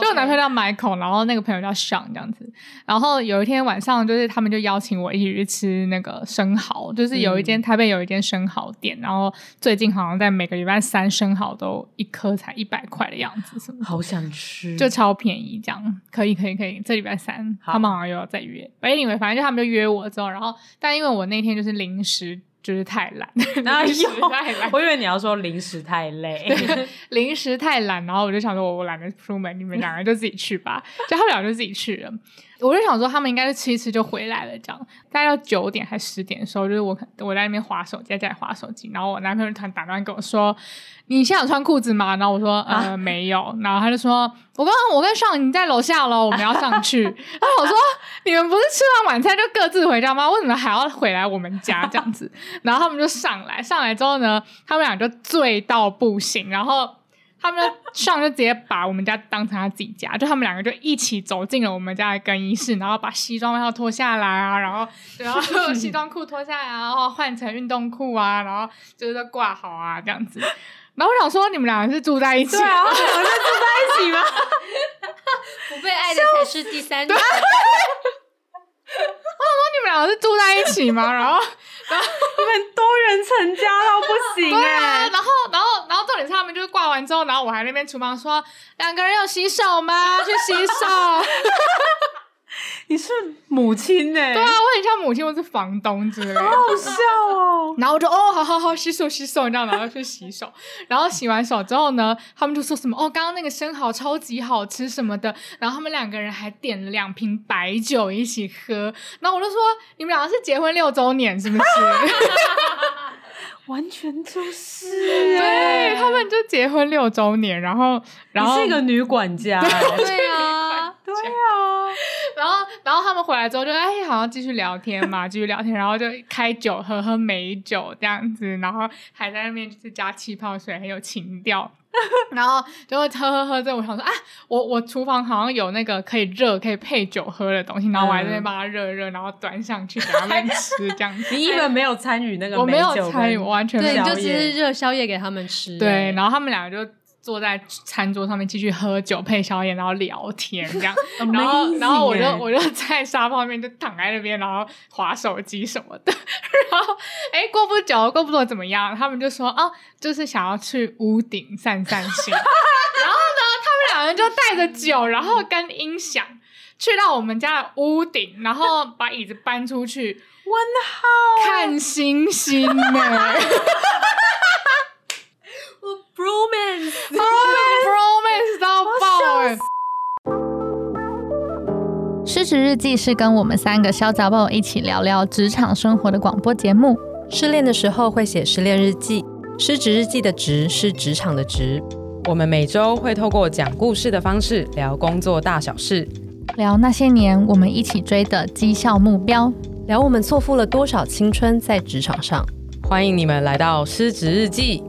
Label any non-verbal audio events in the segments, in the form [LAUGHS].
就我男朋友叫 Michael，然后那个朋友叫 Sean 这样子。然后有一天晚上，就是他们就邀请我一起去吃那个生蚝，就是有一间、嗯、台北有一间生蚝店，然后最近好像在每个礼拜三生蚝都一颗才一百块的样子，什么？好想吃，就超便宜这样。可以可以可以，这礼拜三他们好像又要再约。Anyway，反正就他们就约我之后，然后但因为我那天就是临时。就是太懒，然后又太懒。我以为你要说临时太累，[LAUGHS] 临时太懒，然后我就想说，我我懒得出门，你们两个就自己去吧。就他们俩就自己去了。我就想说，他们应该是吃一吃就回来了，这样。大概要九点还十点的时候，就是我我在那边划手机，在家里滑手机，然后我男朋友突然打电话跟我说：“你现在有穿裤子吗？”然后我说：“呃，啊、没有。”然后他就说：“我刚刚我跟上你在楼下喽，我们要上去。[LAUGHS] ”然后我说：“你们不是吃完晚餐就各自回家吗？为什么还要回来我们家这样子？” [LAUGHS] 然后他们就上来，上来之后呢，他们俩就醉到不行，然后。他们就上就直接把我们家当成他自己家，就他们两个就一起走进了我们家的更衣室，然后把西装外套脱下来啊，然后 [LAUGHS] 然后西装裤脱下来，然后换成运动裤啊，然后就是挂好啊这样子。然后我想说，你们两个是住在一起？对啊，我们是住在一起吗？[LAUGHS] 不被爱的才是第三者。[LAUGHS] 我想说，你们两个是住在一起吗？然后，然后你们多人成家到不行哎、啊！然后，然后重点是他们就是挂完之后，然后我还在那边厨房说，两个人有洗手吗？[LAUGHS] 去洗手。[LAUGHS] 你是母亲呢、欸？对啊，我很像母亲，我是房东之类的。好好笑哦！然后我就哦，好好好，洗手洗手，你知道吗？然后去洗手。然后洗完手之后呢，他们就说什么哦，刚刚那个生蚝超级好吃什么的。然后他们两个人还点了两瓶白酒一起喝。然后我就说，你们两个是结婚六周年是不是？[LAUGHS] 完全就是，[LAUGHS] 对，他们就结婚六周年，然后然后是一个女管家，[LAUGHS] 对啊，对啊。然后，然后他们回来之后就哎，好像继续聊天嘛，[LAUGHS] 继续聊天，然后就开酒喝喝美酒这样子，然后还在那边就是加气泡水，很有情调。[LAUGHS] 然后就会喝喝喝，这我想说啊，我我厨房好像有那个可以热可以配酒喝的东西，然后我还在那边把它热热，然后端上去给他们吃 [LAUGHS] 这样子。你一本没有参与那个，我没有参与，我完全没有。对，你就只是热宵夜给他们吃。对，然后他们两个就。坐在餐桌上面继续喝酒配宵夜，然后聊天这样，[LAUGHS] 然后然后我就我就在沙发上面就躺在那边，然后划手机什么的。[LAUGHS] 然后哎，过不久过不久怎么样？他们就说哦，就是想要去屋顶散散心。[LAUGHS] 然后呢，他们两人就带着酒，然后跟音响去到我们家的屋顶，然后把椅子搬出去，问号看星星呢。Bromance，Bromance [LAUGHS] 到爆哎！失职日记是跟我们三个小杂宝一起聊聊职场生活的广播节目。失恋的时候会写失恋日记，失职日记的职是职场的职。我们每周会透过讲故事的方式聊工作大小事，聊那些年我们一起追的绩效目标，聊我们错付了多少青春在职场上。欢迎你们来到失职日记。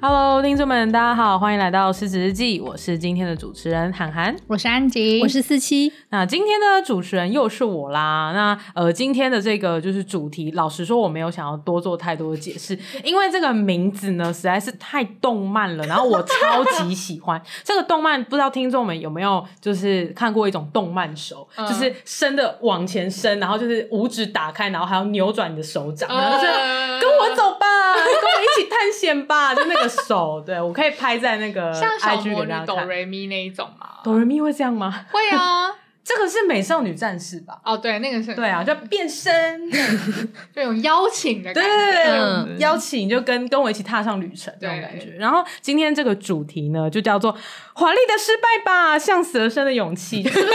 Hello，听众们，大家好，欢迎来到失职日记。我是今天的主持人涵涵，我是安吉，我是四七。那今天的主持人又是我啦。那呃，今天的这个就是主题，老实说，我没有想要多做太多的解释，[LAUGHS] 因为这个名字呢实在是太动漫了，然后我超级喜欢 [LAUGHS] 这个动漫。不知道听众们有没有就是看过一种动漫手，嗯、就是伸的往前伸，然后就是五指打开，然后还要扭转你的手掌，然后就是跟我走吧，跟我一起探险吧，就那个。手，对，我可以拍在那个像小魔女哆瑞咪那一种吗？哆瑞咪会这样吗？会啊。这个是美少女战士吧？哦，对，那个是。对啊，就变身，[LAUGHS] 这种邀请的感觉。对对对，邀请就跟跟我一起踏上旅程这种感觉。然后今天这个主题呢，就叫做“华丽的失败吧，向死而生的勇气”，[LAUGHS] 是不是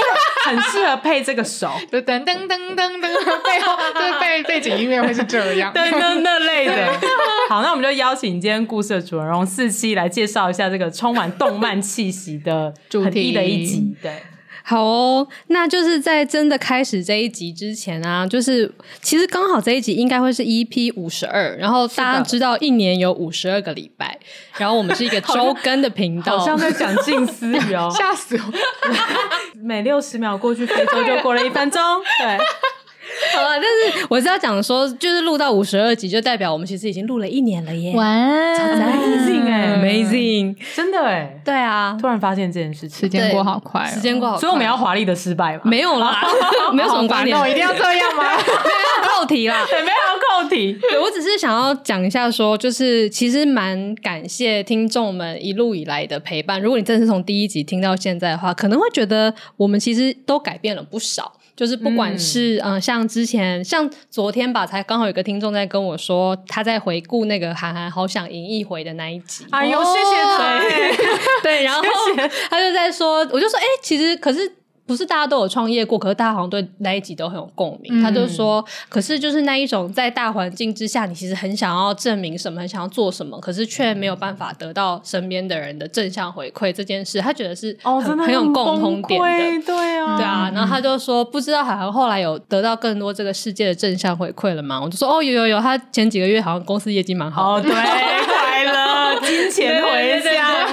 很适合配这个手？噔噔噔噔噔，背后就是背背景音乐会是这样，噔噔那类的。好，那我们就邀请今天故事的主人翁四七来介绍一下这个充满动漫气息的主题的一集。对。好哦，那就是在真的开始这一集之前啊，就是其实刚好这一集应该会是 EP 五十二，然后大家知道一年有五十二个礼拜，然后我们是一个周更的频道，好像在讲近思语哦，[LAUGHS] 吓死我！[LAUGHS] 每六十秒过去非洲就过了一分钟。对。好了，但是我是要讲说，就是录到五十二集，就代表我们其实已经录了一年了耶！哇，Amazing 哎，Amazing，真的哎，对啊，突然发现这件事情，时间过好快，时间过好，所以我们要华丽的失败吗？没有啦，[LAUGHS] 没有什么观念，一定要这样吗？[LAUGHS] 没有扣题啦，对，[LAUGHS] 没有扣题。对，我只是想要讲一下，说就是其实蛮感谢听众们一路以来的陪伴。如果你真的是从第一集听到现在的话，可能会觉得我们其实都改变了不少。就是不管是嗯、呃，像之前像昨天吧，才刚好有个听众在跟我说，他在回顾那个韩寒好想赢一回的那一集。哎呦，谢谢他。对，[LAUGHS] 然后他就在说，我就说，哎、欸，其实可是。不是大家都有创业过，可是大家好像对那一集都很有共鸣。嗯、他就说，可是就是那一种在大环境之下，你其实很想要证明什么，很想要做什么，可是却没有办法得到身边的人的正向回馈这件事，他觉得是很、哦、很，很有共通点的。对啊，对啊。然后他就说，不知道海涵后来有得到更多这个世界的正向回馈了吗？我就说，哦，有有有，他前几个月好像公司业绩蛮好的。哦，对，快乐，金钱回家。[LAUGHS]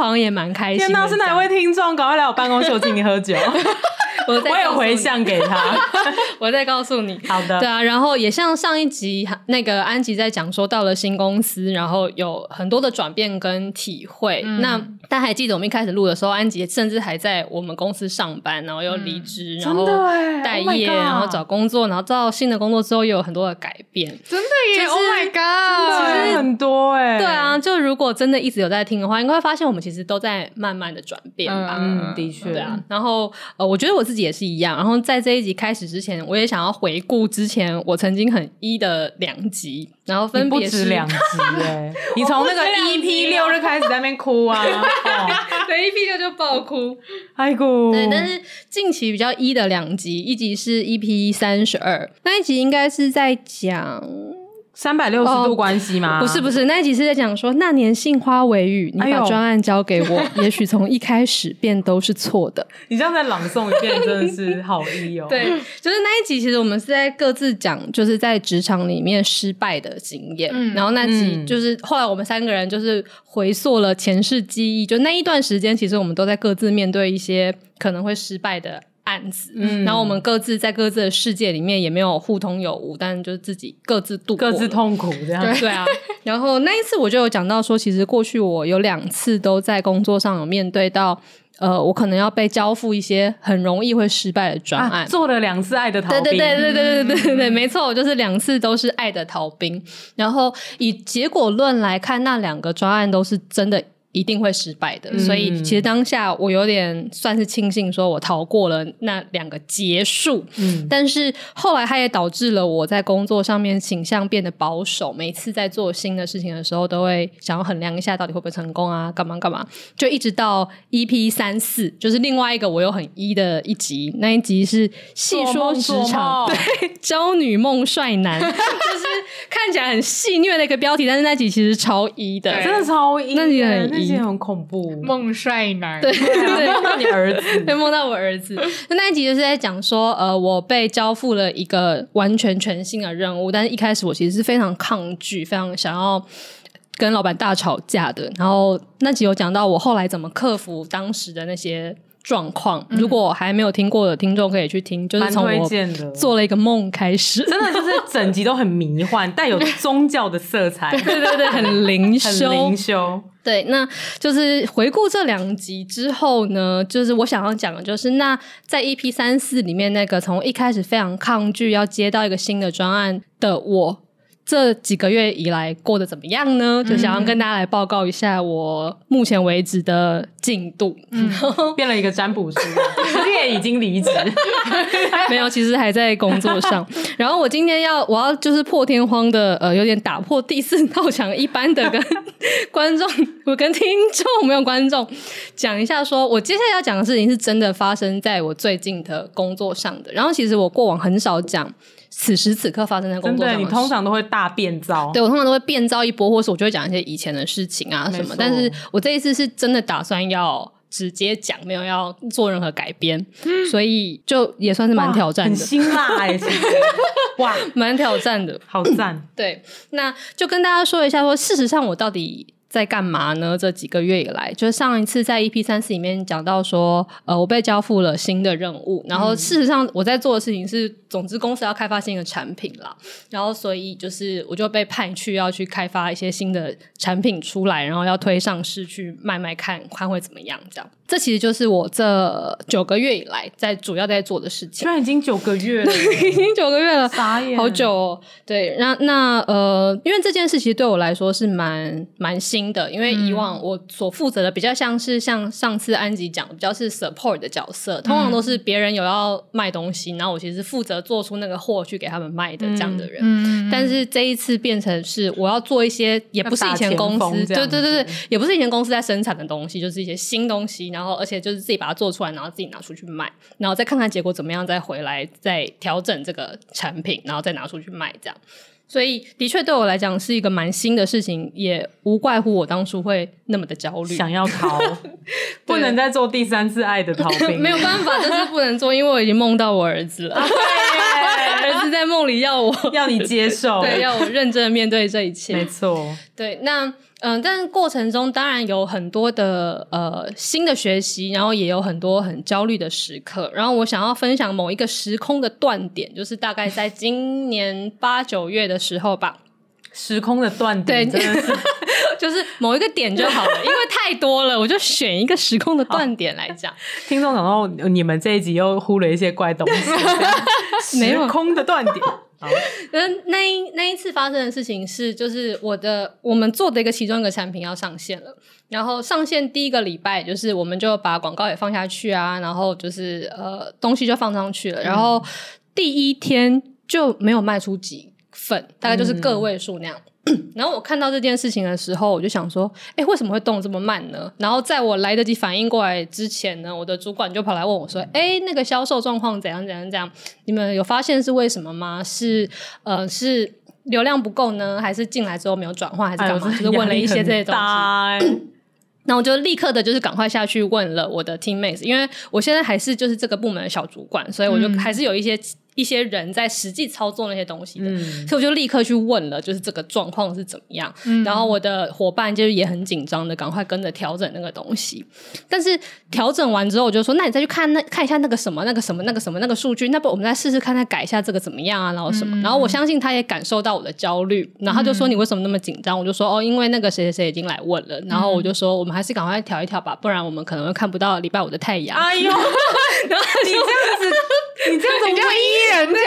好像也蛮开心。天哪，是哪位听众？赶快来我办公室，我请你喝酒。[LAUGHS] 我我也回向给他，[LAUGHS] 我再告诉你。好的，对啊，然后也像上一集那个安吉在讲说，到了新公司，然后有很多的转变跟体会。嗯、那大家还记得我们一开始录的时候，安吉甚至还在我们公司上班，然后又离职，嗯、然后待业，然后找工作，然后到新的工作之后又有很多的改变。真的耶、就是、！Oh my god！其实很多哎。对啊，就如果真的一直有在听的话，应该会发现我们其实都在慢慢的转变吧。嗯，的确。对啊，然后呃，我觉得我自己也是一样。然后在这一集开始之前，我也想要回顾之前我曾经很一的两集，然后分别是两集哎，[LAUGHS] 你从那个 EP 六就开始在那边哭啊，[LAUGHS] 对，EP 六就爆哭，爱哭。对，但是近期比较一的两集，一集是 EP 三十二，那一集应该是在讲。三百六十度关系吗？哦？不是不是，那一集是在讲说那年杏花微雨，你把专案交给我，哎、[LAUGHS] 也许从一开始便都是错的。你这样再朗诵一遍，真的是好意哦。[LAUGHS] 对，就是那一集，其实我们是在各自讲，就是在职场里面失败的经验。嗯，然后那集就是后来我们三个人就是回溯了前世记忆，就那一段时间，其实我们都在各自面对一些可能会失败的。案子，嗯，然后我们各自在各自的世界里面也没有互通有无，但就是自己各自度过，各自痛苦这样。对，对啊，[LAUGHS] 然后那一次我就有讲到说，其实过去我有两次都在工作上有面对到，呃，我可能要被交付一些很容易会失败的专案，啊，做了两次爱的逃兵，对对对对对对对对，对，没错，我就是两次都是爱的逃兵。然后以结果论来看，那两个专案都是真的。一定会失败的，所以其实当下我有点算是庆幸，说我逃过了那两个结束。嗯，但是后来它也导致了我在工作上面倾向变得保守，每次在做新的事情的时候，都会想要衡量一下到底会不会成功啊，干嘛干嘛。就一直到 EP 三四，就是另外一个我又很一的一集，那一集是细说职场，对，娇女梦帅男，[LAUGHS] 就是看起来很戏虐的一个标题，但是那集其实超一的，真的超一，那集很。那些很恐怖，梦帅男，对对对，梦到你儿子，[LAUGHS] 对梦到我儿子。那一集就是在讲说，呃，我被交付了一个完全全新的任务，但是一开始我其实是非常抗拒，非常想要跟老板大吵架的。然后那集有讲到我后来怎么克服当时的那些。状况，如果还没有听过的听众可以去听，就是从我做了一个梦开始，真的就是整集都很迷幻，带有宗教的色彩，[LAUGHS] 对对对，很灵修，很灵修。对，那就是回顾这两集之后呢，就是我想要讲的就是，那在 EP 三四里面那个从一开始非常抗拒要接到一个新的专案的我。这几个月以来过得怎么样呢？就想要跟大家来报告一下我目前为止的进度。嗯，[LAUGHS] 变了一个占卜师，[LAUGHS] 其实也已经离职，[LAUGHS] 没有，其实还在工作上。然后我今天要，我要就是破天荒的，呃，有点打破第四道墙一般的跟观众，我跟听众没有观众讲一下说，说我接下来要讲的事情是真的发生在我最近的工作上的。然后其实我过往很少讲。此时此刻发生在工作上，你通常都会大变造。对，我通常都会变造一波，或是我就会讲一些以前的事情啊什么。但是我这一次是真的打算要直接讲，没有要做任何改编，嗯、所以就也算是蛮挑战的。很辛辣哎、欸，[LAUGHS] 其实哇，蛮挑战的，好赞。对，那就跟大家说一下说，说事实上我到底。在干嘛呢？这几个月以来，就是上一次在 EP 三四里面讲到说，呃，我被交付了新的任务，然后事实上我在做的事情是，总之公司要开发新的产品啦，然后所以就是我就被派去要去开发一些新的产品出来，然后要推上市去卖卖看，看会怎么样这样。这其实就是我这九个月以来在主要在做的事情。居然已经九个月了，[LAUGHS] 已经九个月了，傻眼，好久哦。对，那那呃，因为这件事其实对我来说是蛮蛮新的，因为以往我所负责的比较像是像上次安吉讲的，比较是 support 的角色，通常都是别人有要卖东西，然后我其实负责做出那个货去给他们卖的这样的人。嗯，但是这一次变成是我要做一些，也不是以前公司，对对对对，也不是以前公司在生产的东西，就是一些新东西。然后，而且就是自己把它做出来，然后自己拿出去卖，然后再看看结果怎么样，再回来再调整这个产品，然后再拿出去卖，这样。所以，的确对我来讲是一个蛮新的事情，也无怪乎我当初会那么的焦虑，想要逃，[LAUGHS] 不能再做第三次爱的逃兵，[LAUGHS] 没有办法，就是不能做，因为我已经梦到我儿子了。儿子在梦里要我，[LAUGHS] 要你接受，对，要我认真的面对这一切。没错，对，那。嗯，但过程中当然有很多的呃新的学习，然后也有很多很焦虑的时刻。然后我想要分享某一个时空的断点，就是大概在今年八九月的时候吧。时空的断点，对，真的是就是某一个点就好了，因为太多了，我就选一个时空的断点来讲。[LAUGHS] 听众想到你们这一集又忽略一些怪东西，[LAUGHS] 时空的断点。好，[LAUGHS] 那那一那一次发生的事情是，就是我的我们做的一个其中一个产品要上线了，然后上线第一个礼拜，就是我们就把广告也放下去啊，然后就是呃东西就放上去了，然后第一天就没有卖出几份，大概就是个位数那样。嗯 [CLEARS THROAT] 然后我看到这件事情的时候，我就想说，哎，为什么会动这么慢呢？然后在我来得及反应过来之前呢，我的主管就跑来问我说，哎，那个销售状况怎样怎样怎样？你们有发现是为什么吗？是呃，是流量不够呢，还是进来之后没有转换，还是干嘛？就是问了一些这些东西。那 [CLEARS THROAT] 我就立刻的，就是赶快下去问了我的 teammates，因为我现在还是就是这个部门的小主管，所以我就还是有一些。一些人在实际操作那些东西的，嗯、所以我就立刻去问了，就是这个状况是怎么样。嗯、然后我的伙伴就是也很紧张的，赶快跟着调整那个东西。但是调整完之后，我就说：“那你再去看那看一下那个什么那个什么那个什么那个数据，那不我们再试试看，再改一下这个怎么样啊？然后什么？嗯、然后我相信他也感受到我的焦虑，然后他就说：“你为什么那么紧张？”我就说：“哦，因为那个谁谁谁已经来问了。”然后我就说：“我们还是赶快调一调吧，不然我们可能会看不到礼拜五的太阳。”哎呦，然 [LAUGHS] 后你这样子，你这样子，你这人家。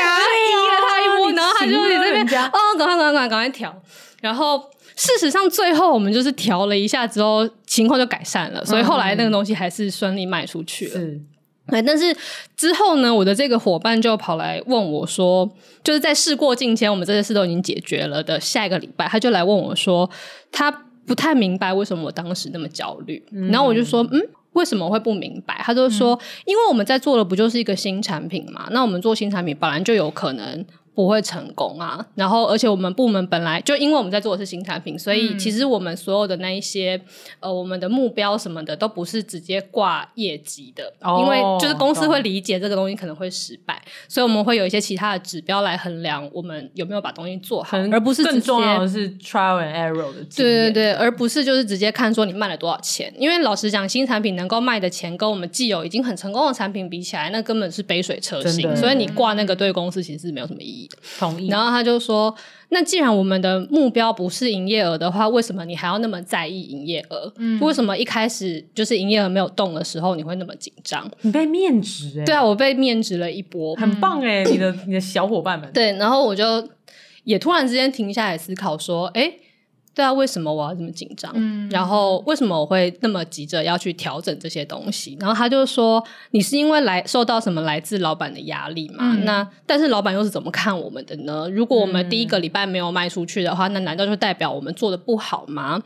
然后他就在这边，哦，赶快赶快赶快赶快调。然后事实上，最后我们就是调了一下之后，情况就改善了。所以后来那个东西还是顺利卖出去了。嗯，对。但是之后呢，我的这个伙伴就跑来问我说，就是在事过境迁，我们这些事都已经解决了的下一个礼拜，他就来问我说，他不太明白为什么我当时那么焦虑。嗯，然后我就说，嗯。为什么会不明白？他就说，因为我们在做的不就是一个新产品嘛？那我们做新产品本来就有可能。不会成功啊！然后，而且我们部门本来就因为我们在做的是新产品，所以其实我们所有的那一些呃，我们的目标什么的都不是直接挂业绩的，哦、因为就是公司会理解这个东西可能会失败，所以我们会有一些其他的指标来衡量我们有没有把东西做好，而不是更重要的是 trial and error 的。对对对，而不是就是直接看说你卖了多少钱，因为老实讲，新产品能够卖的钱跟我们既有已经很成功的产品比起来，那根本是杯水车薪，所以你挂那个对公司其实是没有什么意义。同意。然后他就说：“那既然我们的目标不是营业额的话，为什么你还要那么在意营业额？嗯，为什么一开始就是营业额没有动的时候，你会那么紧张？你被面值哎，对啊，我被面值了一波，很棒哎，[LAUGHS] 你的你的小伙伴们。对，然后我就也突然之间停下来思考说，哎。”对啊，为什么我要这么紧张？嗯，然后为什么我会那么急着要去调整这些东西？然后他就说：“你是因为来受到什么来自老板的压力嘛？嗯、那但是老板又是怎么看我们的呢？如果我们第一个礼拜没有卖出去的话，嗯、那难道就代表我们做的不好吗？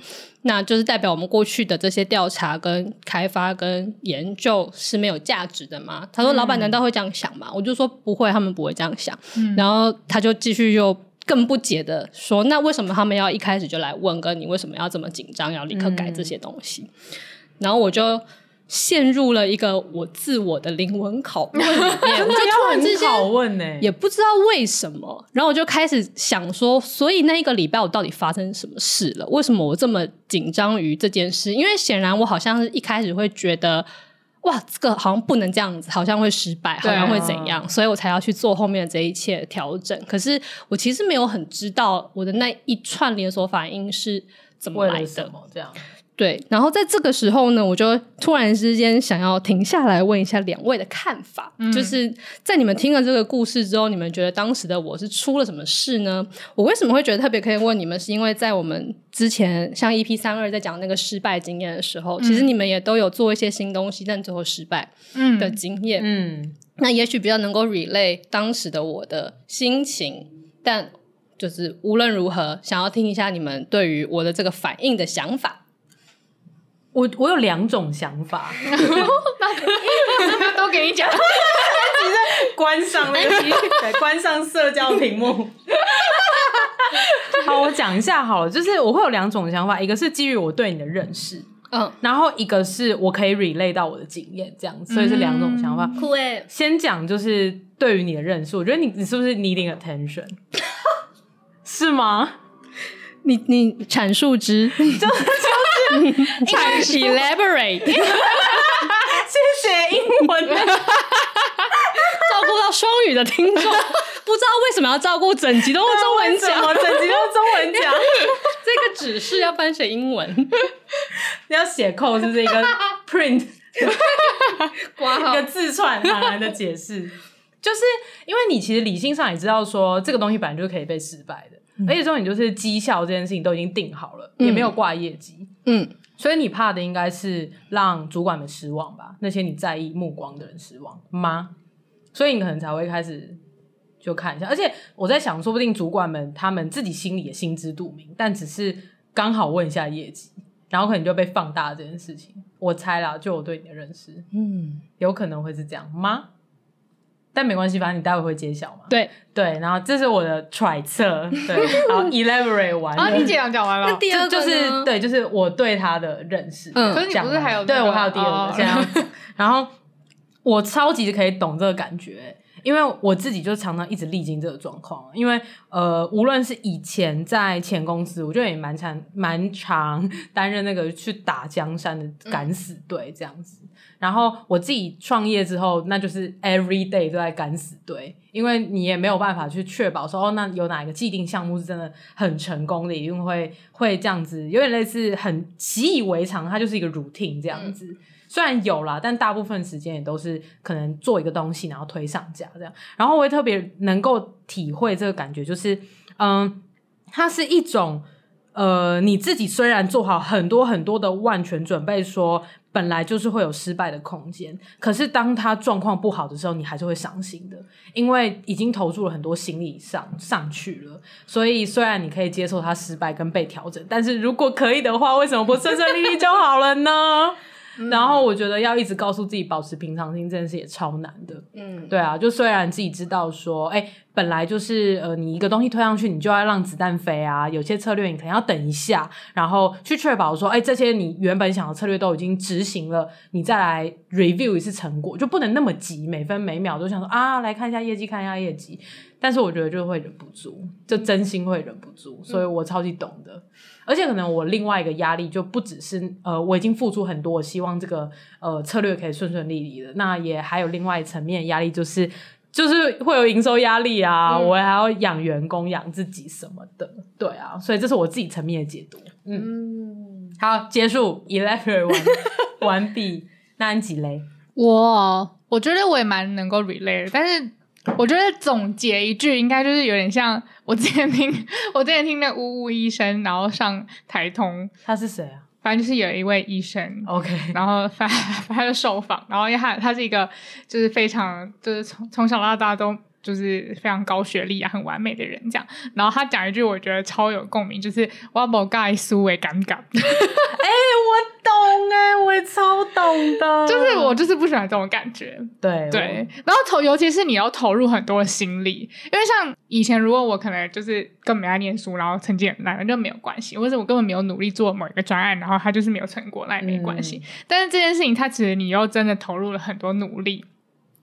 那就是代表我们过去的这些调查、跟开发、跟研究是没有价值的吗？”他说：“老板难道会这样想吗？”我就说：“不会，他们不会这样想。嗯”然后他就继续又。更不解的说，那为什么他们要一开始就来问，跟你为什么要这么紧张，要立刻改这些东西？嗯、然后我就陷入了一个我自我的灵魂拷问里面，我就 [LAUGHS] 突然之间拷问呢，也不知道为什么，然后我就开始想说，所以那一个礼拜我到底发生什么事了？为什么我这么紧张于这件事？因为显然我好像是一开始会觉得，哇，这个好像不能这样子，好像会失败，好像会怎样，所以我才要去做后面的这一切调整。可是我其实没有很知道我的那一串连锁反应是怎么来的，这样。对，然后在这个时候呢，我就突然之间想要停下来问一下两位的看法，嗯、就是在你们听了这个故事之后，你们觉得当时的我是出了什么事呢？我为什么会觉得特别可以问你们？是因为在我们之前像 EP 三二在讲那个失败经验的时候，嗯、其实你们也都有做一些新东西，但最后失败的经验。嗯，嗯那也许比较能够 relay 当时的我的心情，但就是无论如何，想要听一下你们对于我的这个反应的想法。我我有两种想法，[LAUGHS] [LAUGHS] 那都给你讲。你在关上那个，[LAUGHS] 对，关上社交屏幕。好，我讲一下好了，就是我会有两种想法，一个是基于我对你的认识，嗯，然后一个是我可以 relate 到我的经验，这样子，所以是两种想法。酷诶，先讲就是对于你的认识，我觉得你你是不是 needing attention？是吗？你你阐述之，[LAUGHS] elaborate，[LAUGHS] 谢谢英文，[LAUGHS] 照顾到双语的听众，不知道为什么要照顾整集都用中文讲，整集都用中文讲，这个指示要翻成英文，你要写扣是不是一个 print，一个字串哪来的解释？就是因为你其实理性上也知道说这个东西本来就是可以被失败的。而且说你就是绩效这件事情都已经定好了，嗯、也没有挂业绩，嗯，所以你怕的应该是让主管们失望吧？那些你在意目光的人失望吗？所以你可能才会开始就看一下。而且我在想，说不定主管们他们自己心里也心知肚明，但只是刚好问一下业绩，然后可能就被放大这件事情。我猜啦，就我对你的认识，嗯，有可能会是这样吗？但没关系，反正你待会会揭晓嘛。对对，然后这是我的揣测。对，然后，elaborate 完。[LAUGHS] 啊，你讲讲完了。那第二个就是对，就是我对他的认识。嗯，可是你不是还有？对，我还有第二个这样。然后我超级可以懂这个感觉，因为我自己就常常一直历经这个状况。因为呃，无论是以前在前公司，我觉得也蛮常蛮常 [LAUGHS] 担任那个去打江山的敢死队这样子。然后我自己创业之后，那就是 every day 都在敢死队，因为你也没有办法去确保说哦，那有哪一个既定项目是真的很成功的，一定会会这样子，有点类似很习以为常，它就是一个 routine 这样子。嗯、虽然有啦，但大部分时间也都是可能做一个东西，然后推上架这样。然后我也特别能够体会这个感觉，就是嗯，它是一种呃，你自己虽然做好很多很多的万全准备说。本来就是会有失败的空间，可是当他状况不好的时候，你还是会伤心的，因为已经投注了很多心理上上去了。所以虽然你可以接受他失败跟被调整，但是如果可以的话，为什么不顺顺利利就好了呢？然后我觉得要一直告诉自己保持平常心，这件事也超难的。嗯，对啊，就虽然自己知道说，哎，本来就是呃，你一个东西推上去，你就要让子弹飞啊。有些策略你可能要等一下，然后去确保说，哎，这些你原本想的策略都已经执行了，你再来 review 一次成果，就不能那么急，每分每秒都想说啊，来看一下业绩，看一下业绩。但是我觉得就会忍不住，就真心会忍不住，所以我超级懂的。而且可能我另外一个压力就不只是呃，我已经付出很多，我希望这个呃策略可以顺顺利利的。那也还有另外一层面压力，就是就是会有营收压力啊，嗯、我还要养员工、养自己什么的。对啊，所以这是我自己层面的解读。嗯，嗯好，结束，elaborate 完 [LAUGHS] 完毕。那安吉雷，我我觉得我也蛮能够 relate，但是。我觉得总结一句，应该就是有点像我之前听，我之前听那呜呜医生，然后上台通，他是谁啊？反正就是有一位医生，OK，然后他他就受访，然后因为他他是一个就是非常就是从从小到大都就是非常高学历啊，很完美的人这样。然后他讲一句我觉得超有共鸣，就是我不该输为尴尬。[LAUGHS] 哎，我懂哎，我也超懂的。就是我就是不喜欢这种感觉。对对，然后投，尤其是你要投入很多心力，因为像以前如果我可能就是根本没爱念书，然后成绩很烂，那就没有关系；或者我根本没有努力做某一个专案，然后他就是没有成果，那也没关系。嗯、但是这件事情，他其实你又真的投入了很多努力。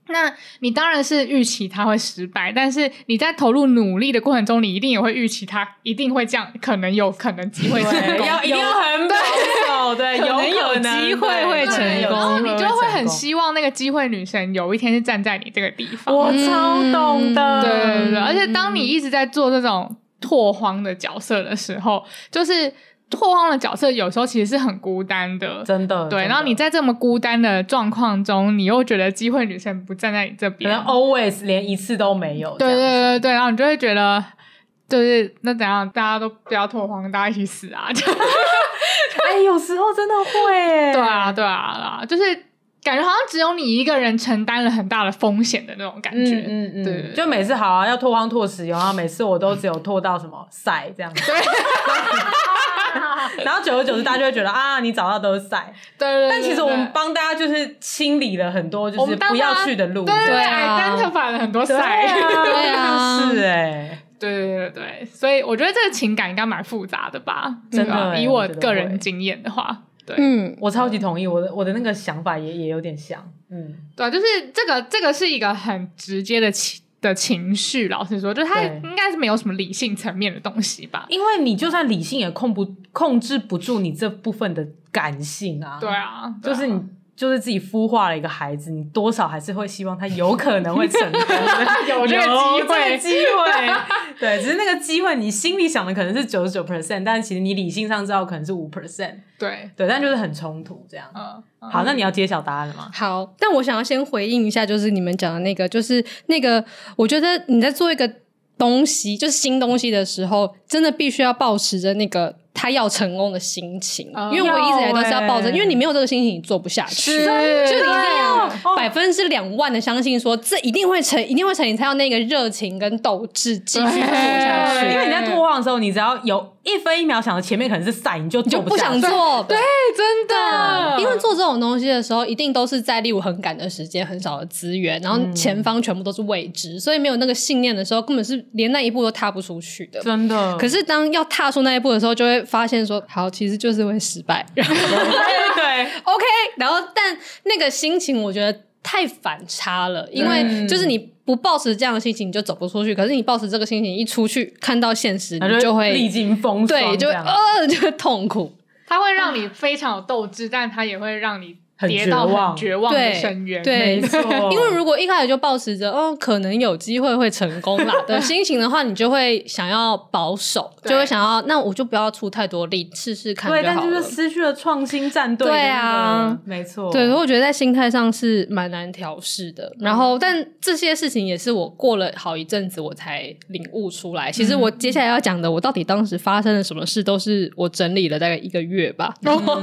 那你当然是预期它会失败，但是你在投入努力的过程中，你一定也会预期它一定会这样，可能有可能机会成功，要一定要很保守，对，有可能有机会会成功，然后你就会很希望那个机会女神有一天是站在你这个地方。我超懂的，对对对，而且当你一直在做这种拓荒的角色的时候，就是。拓荒的角色有时候其实是很孤单的，真的。对，然后你在这么孤单的状况中，你又觉得机会女神不站在你这边，可能 always 连一次都没有。对对对对，然后你就会觉得，就是那怎样，大家都不要拓荒，大家一起死啊！[LAUGHS] 哎，有时候真的会，对啊对啊，就是感觉好像只有你一个人承担了很大的风险的那种感觉。嗯嗯对，就每次好啊，要拓荒拓石油啊，每次我都只有拓到什么赛这样子。对。[LAUGHS] [LAUGHS] 然后久而久之，大家就会觉得啊，你找到都是赛。对，对，对，对，但其实我们帮大家就是清理了很多，就是不要去的路。对对，单特反了很多赛。对啊，[LAUGHS] 是哎，对对对对，所以我觉得这个情感应该蛮复杂的吧？真的，以我个人经验的话，对，嗯，我超级同意，我的我的那个想法也也有点像，嗯，对，就是这个这个是一个很直接的情。的情绪，老实说，就他应该是没有什么理性层面的东西吧。因为你就算理性也控不控制不住你这部分的感性啊。对啊，对啊，就是你。就是自己孵化了一个孩子，你多少还是会希望他有可能会成功，[LAUGHS] 有这个机会，机会，对，只是那个机会，你心里想的可能是九十九 percent，但其实你理性上知道可能是五 percent，对，对，但就是很冲突这样。嗯，好，那你要揭晓答案了吗？好，但我想要先回应一下，就是你们讲的那个，就是那个，我觉得你在做一个东西，就是新东西的时候，真的必须要保持着那个。他要成功的心情，因为我一直以来都是要抱着，因为你没有这个心情，你做不下去。就你一定要百分之两万的相信，说这一定会成，一定会成，你才有那个热情跟斗志继续做下去。因为你在拓荒的时候，你只要有一分一秒想着前面可能是赛，你就就不想做。对，真的，因为做这种东西的时候，一定都是在例如很赶的时间、很少的资源，然后前方全部都是未知，所以没有那个信念的时候，根本是连那一步都踏不出去的。真的。可是当要踏出那一步的时候，就会。发现说好，其实就是会失败，[LAUGHS] 然后对，对，OK，然后但那个心情我觉得太反差了，因为就是你不抱持这样的心情，你就走不出去。可是你抱持这个心情一出去，看到现实，你就会历经风霜，对，就会呃，就会痛苦。它会让你非常有斗志，但它也会让你。跌到很绝望的深渊，对，没错。[LAUGHS] 因为如果一开始就抱持着“哦，可能有机会会成功啦”的心情的话，你就会想要保守，就会想要那我就不要出太多力，试试看就好了。对，但就是失去了创新战队。对啊，没错。对，所以我觉得在心态上是蛮难调试的。然后，但这些事情也是我过了好一阵子我才领悟出来。其实我接下来要讲的，我到底当时发生了什么事，都是我整理了大概一个月吧，[LAUGHS] 然后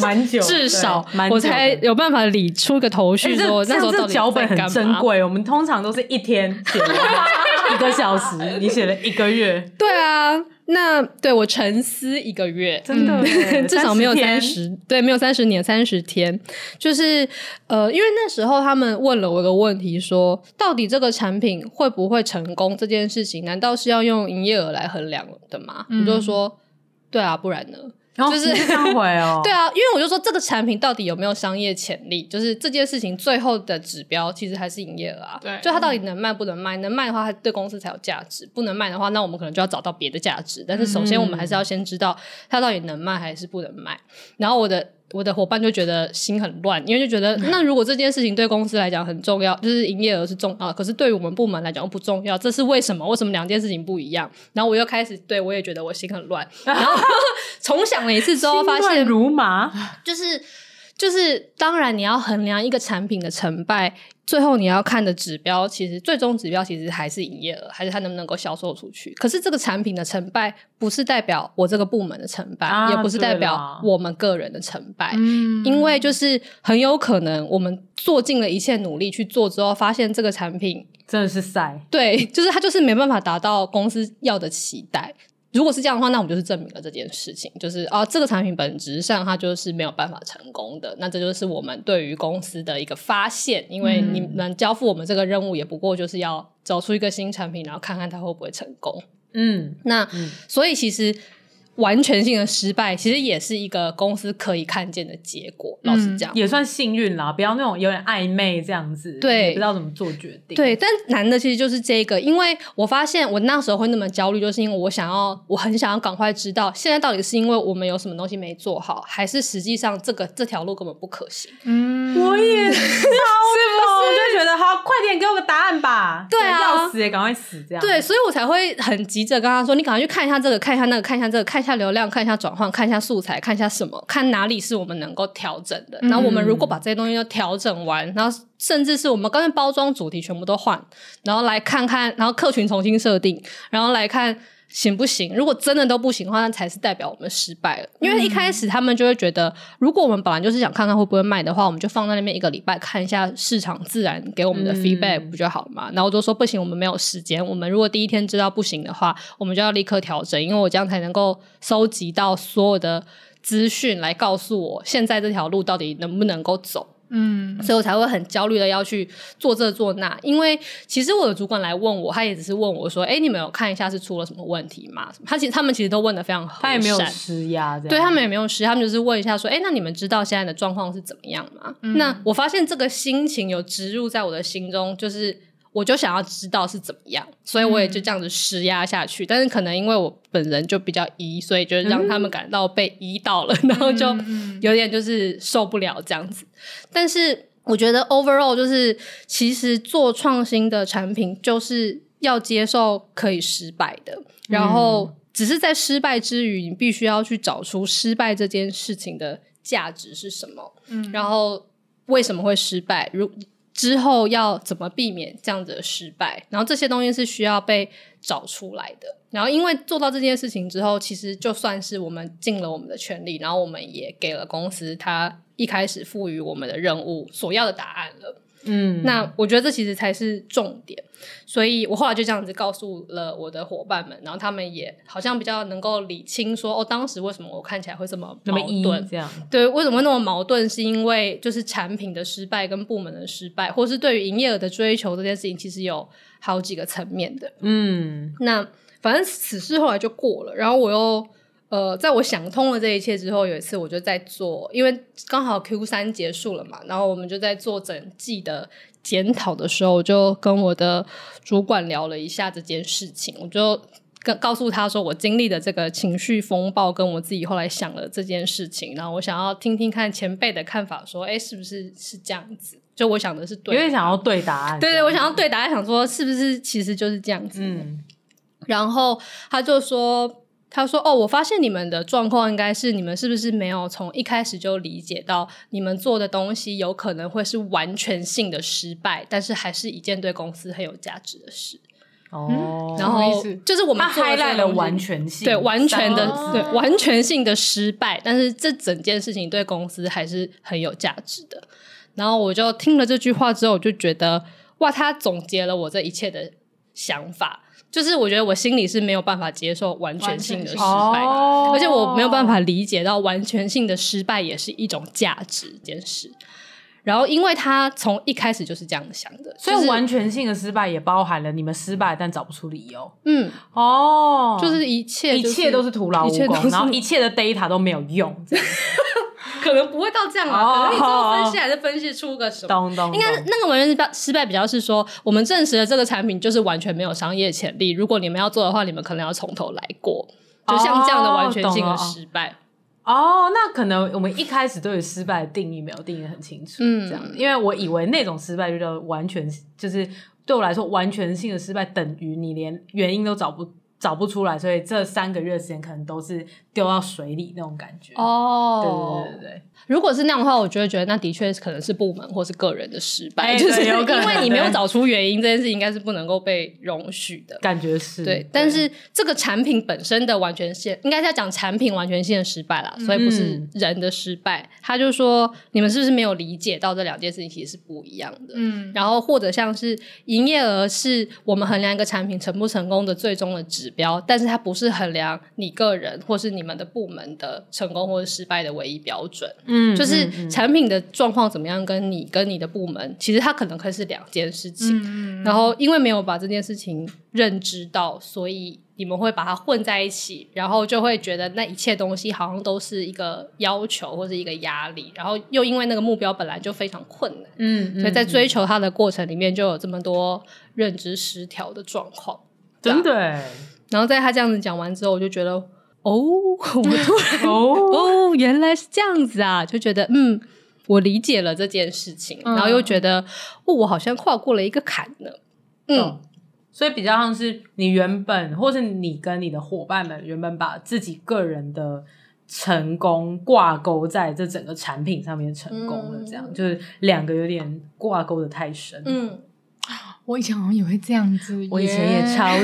蛮久，至少我。才有办法理出个头绪，说那时候脚本很珍贵。我们通常都是一天写 [LAUGHS] 一个小时，你写了一个月。对啊，那对我沉思一个月，真的 [LAUGHS] 至少没有三十，对，没有三十年，三十天。就是呃，因为那时候他们问了我一个问题，说到底这个产品会不会成功这件事情，难道是要用营业额来衡量的吗？我就说，对啊，不然呢？就是这样回哦，[LAUGHS] 对啊，因为我就说这个产品到底有没有商业潜力，就是这件事情最后的指标其实还是营业额啊。对，就它到底能卖不能卖？能卖的话，它对公司才有价值；不能卖的话，那我们可能就要找到别的价值。但是首先我们还是要先知道它到底能卖还是不能卖。然后我的。我的伙伴就觉得心很乱，因为就觉得那如果这件事情对公司来讲很重要，就是营业额是重啊，可是对于我们部门来讲不重要，这是为什么？为什么两件事情不一样？然后我又开始对我也觉得我心很乱，然后 [LAUGHS] 重想了一次之后发现如麻，就是就是当然你要衡量一个产品的成败，最后你要看的指标，其实最终指标其实还是营业额，还是它能不能够销售出去。可是这个产品的成败，不是代表我这个部门的成败，啊、也不是代表我们个人的成败，因为就是很有可能我们做尽了一切努力去做之后，发现这个产品真的是赛，对，就是它就是没办法达到公司要的期待。如果是这样的话，那我们就是证明了这件事情，就是啊，这个产品本质上它就是没有办法成功的。那这就是我们对于公司的一个发现，因为你们交付我们这个任务，也不过就是要找出一个新产品，然后看看它会不会成功。嗯，那、嗯、所以其实。完全性的失败，其实也是一个公司可以看见的结果。老实讲，也算幸运啦，不要那种有点暧昧这样子，对，不知道怎么做决定。对，但难的其实就是这个，因为我发现我那时候会那么焦虑，就是因为我想要，我很想要赶快知道，现在到底是因为我们有什么东西没做好，还是实际上这个这条路根本不可行？嗯，我也是，是不是？我就觉得好，快点给我个答案吧。对啊，要死也赶快死这样。对，所以我才会很急着跟他说：“你赶快去看一下这个，看一下那个，看一下这个，看。”看一下流量，看一下转换，看一下素材，看一下什么，看哪里是我们能够调整的。然后我们如果把这些东西都调整完，然后甚至是我们刚才包装主题全部都换，然后来看看，然后客群重新设定，然后来看。行不行？如果真的都不行的话，那才是代表我们失败了。因为一开始他们就会觉得，如果我们本来就是想看看会不会卖的话，我们就放在那边一个礼拜看一下市场自然给我们的 feedback 不就好了嘛？然后我就说不行，我们没有时间。我们如果第一天知道不行的话，我们就要立刻调整，因为我这样才能够收集到所有的资讯来告诉我现在这条路到底能不能够走。嗯，所以我才会很焦虑的要去做这做那，因为其实我的主管来问我，他也只是问我说：“哎，你们有看一下是出了什么问题吗？”他其实他们其实都问的非常好，他也没有施压，对他们也没有施，他们就是问一下说：“哎，那你们知道现在的状况是怎么样吗？”嗯，那我发现这个心情有植入在我的心中，就是。我就想要知道是怎么样，所以我也就这样子施压下去。嗯、但是可能因为我本人就比较 E，所以就让他们感到被 E 到了，嗯、然后就有点就是受不了这样子。嗯、但是我觉得 overall 就是，其实做创新的产品就是要接受可以失败的，然后只是在失败之余，你必须要去找出失败这件事情的价值是什么，嗯，然后为什么会失败？如之后要怎么避免这样子的失败？然后这些东西是需要被找出来的。然后因为做到这件事情之后，其实就算是我们尽了我们的全力，然后我们也给了公司他一开始赋予我们的任务所要的答案了。嗯，那我觉得这其实才是重点，所以我后来就这样子告诉了我的伙伴们，然后他们也好像比较能够理清说，哦，当时为什么我看起来会这么矛盾？这样对，为什么会那么矛盾？是因为就是产品的失败跟部门的失败，或是对于营业额的追求这件事情，其实有好几个层面的。嗯，那反正此事后来就过了，然后我又。呃，在我想通了这一切之后，有一次我就在做，因为刚好 Q 三结束了嘛，然后我们就在做整季的检讨的时候，我就跟我的主管聊了一下这件事情，我就跟告诉他说，我经历的这个情绪风暴，跟我自己后来想了这件事情，然后我想要听听看前辈的看法，说，哎，是不是是这样子？就我想的是对的，因为想要对答案，对对，我想要对答案，想说是不是其实就是这样子？嗯，然后他就说。他说：“哦，我发现你们的状况应该是你们是不是没有从一开始就理解到你们做的东西有可能会是完全性的失败，但是还是一件对公司很有价值的事。哦、嗯，然后就是我们 highlight 了完全性，对完全的对完全性的失败，但是这整件事情对公司还是很有价值的。然后我就听了这句话之后，我就觉得哇，他总结了我这一切的想法。”就是我觉得我心里是没有办法接受完全性的失败而且我没有办法理解到完全性的失败也是一种价值这件事。然后，因为他从一开始就是这样想的，所以完全性的失败也包含了你们失败但找不出理由。嗯，哦，就是一切、就是、一切都是徒劳无功，然后 [LAUGHS] 一切的 data 都没有用，这样。[LAUGHS] 可能不会到这样啊，可能你最后分析还是分析出个什么？咚咚咚，应该那个完全失败失败比较是说，我们证实了这个产品就是完全没有商业潜力。如果你们要做的话，你们可能要从头来过。就像这样的完全性的失败。哦，哦，那可能我们一开始对于失败的定义没有定义很清楚，嗯，这样，因为我以为那种失败就叫完全，就是对我来说完全性的失败等于你连原因都找不。找不出来，所以这三个月时间可能都是丢到水里那种感觉。哦，对对对对。如果是那样的话，我就会觉得那的确可能是部门或是个人的失败，欸、就是有可能 [LAUGHS] 因为你没有找出原因，这件事应该是不能够被容许的。感觉是对，但是这个产品本身的完全性，应该是要讲产品完全性的失败啦，所以不是人的失败。嗯、他就说你们是不是没有理解到这两件事情其实是不一样的？嗯，然后或者像是营业额是我们衡量一个产品成不成功的最终的指标，但是它不是衡量你个人或是你们的部门的成功或者失败的唯一标准。嗯，就是。产品的状况怎么样？跟你跟你的部门，其实它可能可以是两件事情。嗯、然后因为没有把这件事情认知到，所以你们会把它混在一起，然后就会觉得那一切东西好像都是一个要求或是一个压力。然后又因为那个目标本来就非常困难，嗯，所以在追求它的过程里面就有这么多认知失调的状况。真的。然后在他这样子讲完之后，我就觉得。哦，我突然 [LAUGHS] 哦哦，原来是这样子啊，就觉得嗯，我理解了这件事情，嗯、然后又觉得哦，我好像跨过了一个坎呢。嗯，嗯，所以比较像是你原本，或是你跟你的伙伴们原本把自己个人的成功挂钩在这整个产品上面成功了，这样、嗯、就是两个有点挂钩的太深。嗯。我以前好像也会这样子，我以前也超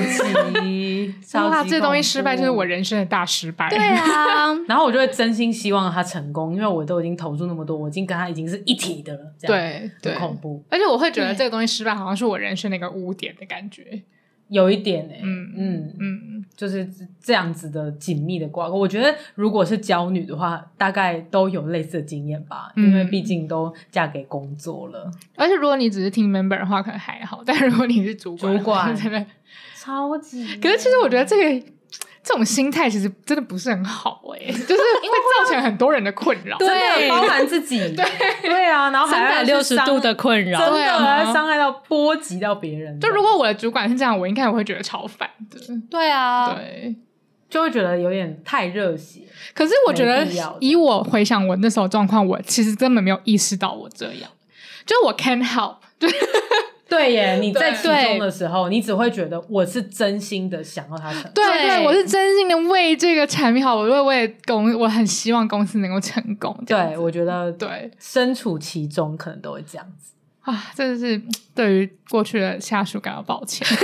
级，[LAUGHS] 哇，这东西失败就是我人生的大失败。对啊，[LAUGHS] 然后我就会真心希望他成功，因为我都已经投入那么多，我已经跟他已经是一体的了。对，很恐怖。而且我会觉得这个东西失败，好像是我人生的一个污点的感觉。有一点诶、欸，嗯嗯嗯，就是这样子的紧密的挂钩。我觉得如果是娇女的话，大概都有类似的经验吧，嗯、因为毕竟都嫁给工作了。而且如果你只是 team member 的话，可能还好；但如果你是主管，主管 [LAUGHS] 真的超级。可是其实我觉得这个。这种心态其实真的不是很好哎、欸，[LAUGHS] 就是会造成很多人的困扰，对，包含自己，[LAUGHS] 对对啊，然后三百六十度的困扰，真的还伤害到波及到别人。就如果我的主管是这样，我应该也会觉得超烦的。对啊，对，就会觉得有点太热血。可是我觉得，以我回想我那时候状况，我其实根本没有意识到我这样，就我 can't help。对耶，你在其中的时候，你只会觉得我是真心的想要他成功。对对，我是真心的为这个产品好，我会为公，我很希望公司能够成功。对，我觉得对，身处其中可能都会这样子啊，真的是对于过去的下属感到抱歉。[LAUGHS]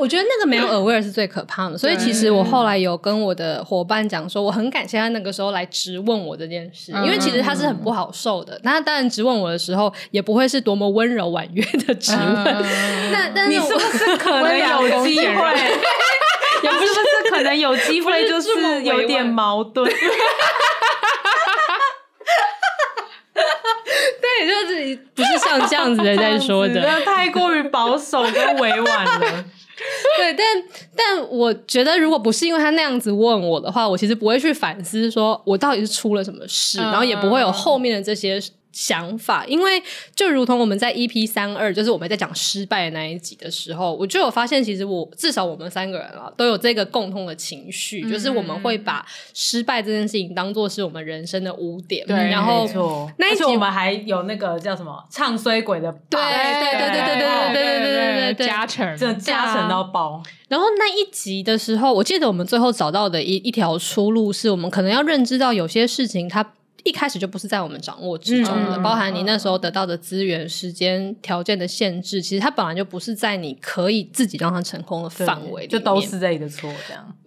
我觉得那个没有 aware 是最可怕的，所以其实我后来有跟我的伙伴讲说，我很感谢他那个时候来质问我这件事，因为其实他是很不好受的。那他当然质问我的时候，也不会是多么温柔婉约的质问。[LAUGHS] 那但是你是不是可能有机会？[LAUGHS] 也不是不是可能有机会，就是有点矛盾。[LAUGHS] 对，就是不是像这样子的在说的，太过于保守跟委婉了。[LAUGHS] 对，但但我觉得，如果不是因为他那样子问我的话，我其实不会去反思，说我到底是出了什么事，嗯、然后也不会有后面的这些。想法，因为就如同我们在 EP 三二，就是我们在讲失败的那一集的时候，我就有发现，其实我至少我们三个人啊，都有这个共通的情绪，嗯、就是我们会把失败这件事情当做是我们人生的污点。对，然后没错，那一集我们还有那个叫什么唱衰鬼的，对对对对对对对对对对对对加成，这加成到爆。然后那一集的时候，我记得我们最后找到的一一条出路，是我们可能要认知到有些事情它。一开始就不是在我们掌握之中的，嗯、包含你那时候得到的资源、时间、条件的限制，其实它本来就不是在你可以自己让它成功的范围，就都是自己的错，这样。[LAUGHS]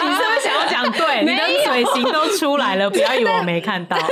你是不是想要讲对？你的嘴型都出来了，不要以为我没看到。[LAUGHS]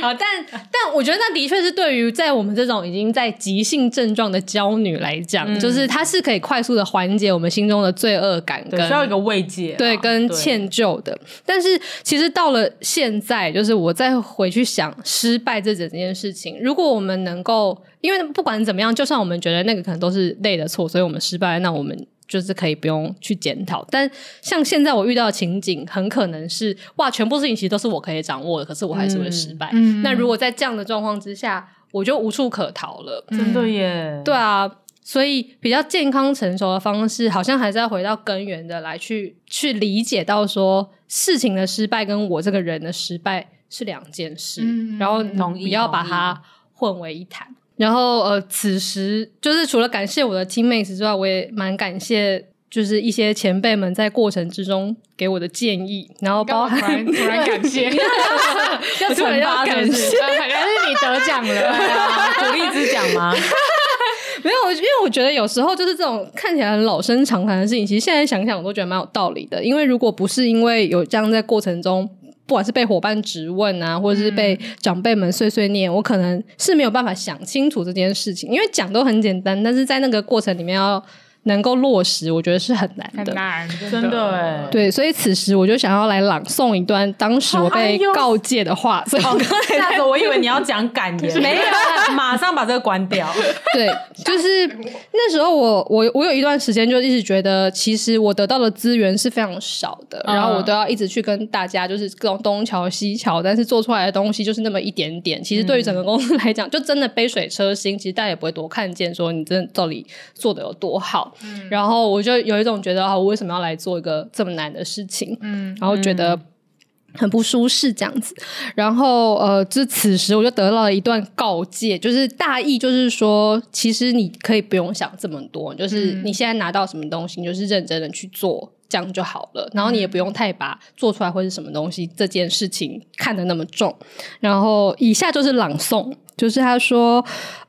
好，但但我觉得那的确是对于在我们这种已经在急性症状的娇女来讲，嗯、就是它是可以快速的缓解我们心中的罪恶感，跟需要一个慰藉，对，跟歉疚的。但是其实到了现在，就是我再回去想失败这整件事情，如果我们能够，因为不管怎么样，就算我们觉得那个可能都是累的错，所以我们失败，那我们。就是可以不用去检讨，但像现在我遇到的情景，很可能是哇，全部事情其实都是我可以掌握的，可是我还是会失败。嗯，那如果在这样的状况之下，我就无处可逃了。真的耶。对啊，所以比较健康成熟的方式，好像还是要回到根源的来去去理解到说，事情的失败跟我这个人的失败是两件事，嗯，然后不要把它混为一谈。然后呃，此时就是除了感谢我的 teammates 之外，我也蛮感谢就是一些前辈们在过程之中给我的建议，然后包含感谢，要突然感谢，好像是你得奖了。啊鼓励之奖吗？[LAUGHS] 没有，因为我觉得有时候就是这种看起来很老生常谈的事情，其实现在想想我都觉得蛮有道理的。因为如果不是因为有这样在过程中，不管是被伙伴质问啊，或者是被长辈们碎碎念，我可能是没有办法想清楚这件事情。因为讲都很简单，但是在那个过程里面要能够落实，我觉得是很难的。很难，真的哎，对，所以此时我就想要来朗诵一段当时我被告诫的话。所以我刚才吓死我！[LAUGHS] 我以为你要讲感言，没有马上把这个关掉。对，就是那时候我我我有一段时间就一直觉得，其实我得到的资源是非常少的，然后我都要一直去跟大家就是各种东瞧西瞧，但是做出来的东西就是那么一点点。其实对于整个公司来讲，就真的杯水车薪，其实大家也不会多看见说你真的到底做的有多好。嗯、然后我就有一种觉得啊，我为什么要来做一个这么难的事情？嗯，然后觉得很不舒适这样子。然后呃，就此时我就得到了一段告诫，就是大意就是说，其实你可以不用想这么多，就是你现在拿到什么东西，你就是认真的去做，这样就好了。然后你也不用太把做出来会是什么东西这件事情看得那么重。然后以下就是朗诵。就是他说，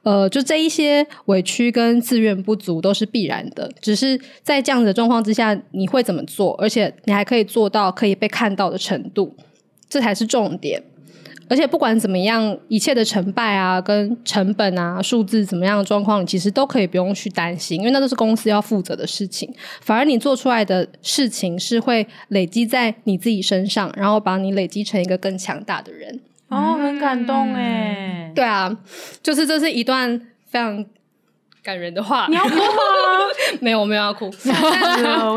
呃，就这一些委屈跟自愿不足都是必然的，只是在这样子的状况之下，你会怎么做？而且你还可以做到可以被看到的程度，这才是重点。而且不管怎么样，一切的成败啊、跟成本啊、数字怎么样的状况，其实都可以不用去担心，因为那都是公司要负责的事情。反而你做出来的事情是会累积在你自己身上，然后把你累积成一个更强大的人。哦，很感动哎！对啊，就是这是一段非常感人的话。你要哭吗？[LAUGHS] 没有，我没有要哭。[LAUGHS]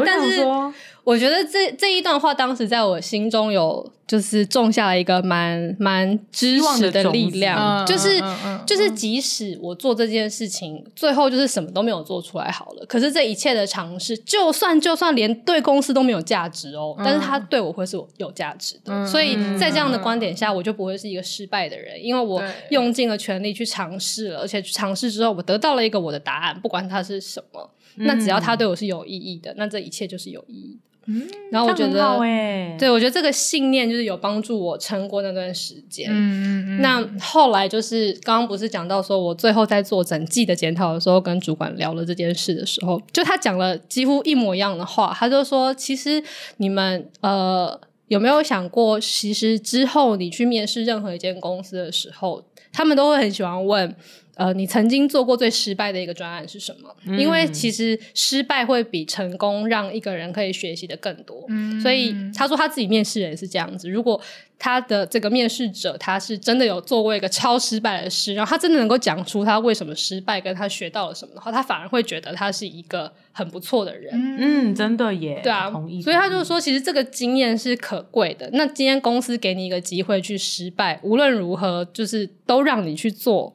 但是我觉得这这一段话当时在我心中有。就是种下了一个蛮蛮知识的力量，就是就是即使我做这件事情，最后就是什么都没有做出来好了，可是这一切的尝试，就算就算连对公司都没有价值哦，但是他对我会是有价值的，所以在这样的观点下，我就不会是一个失败的人，因为我用尽了全力去尝试了，而且尝试之后我得到了一个我的答案，不管它是什么，那只要他对我是有意义的，那这一切就是有意义的。嗯，然后我觉得，对，我觉得这个信念就是有帮助我撑过那段时间。嗯嗯嗯。那后来就是刚刚不是讲到说我最后在做整季的检讨的时候，跟主管聊了这件事的时候，就他讲了几乎一模一样的话，他就说，其实你们呃有没有想过，其实之后你去面试任何一间公司的时候，他们都会很喜欢问。呃，你曾经做过最失败的一个专案是什么？嗯、因为其实失败会比成功让一个人可以学习的更多。嗯、所以他说他自己面试也是这样子。如果他的这个面试者他是真的有做过一个超失败的事，然后他真的能够讲出他为什么失败，跟他学到了什么的话，他反而会觉得他是一个很不错的人。嗯，真的耶。对啊，同意。所以他就是说，其实这个经验是可贵的。那今天公司给你一个机会去失败，无论如何，就是都让你去做。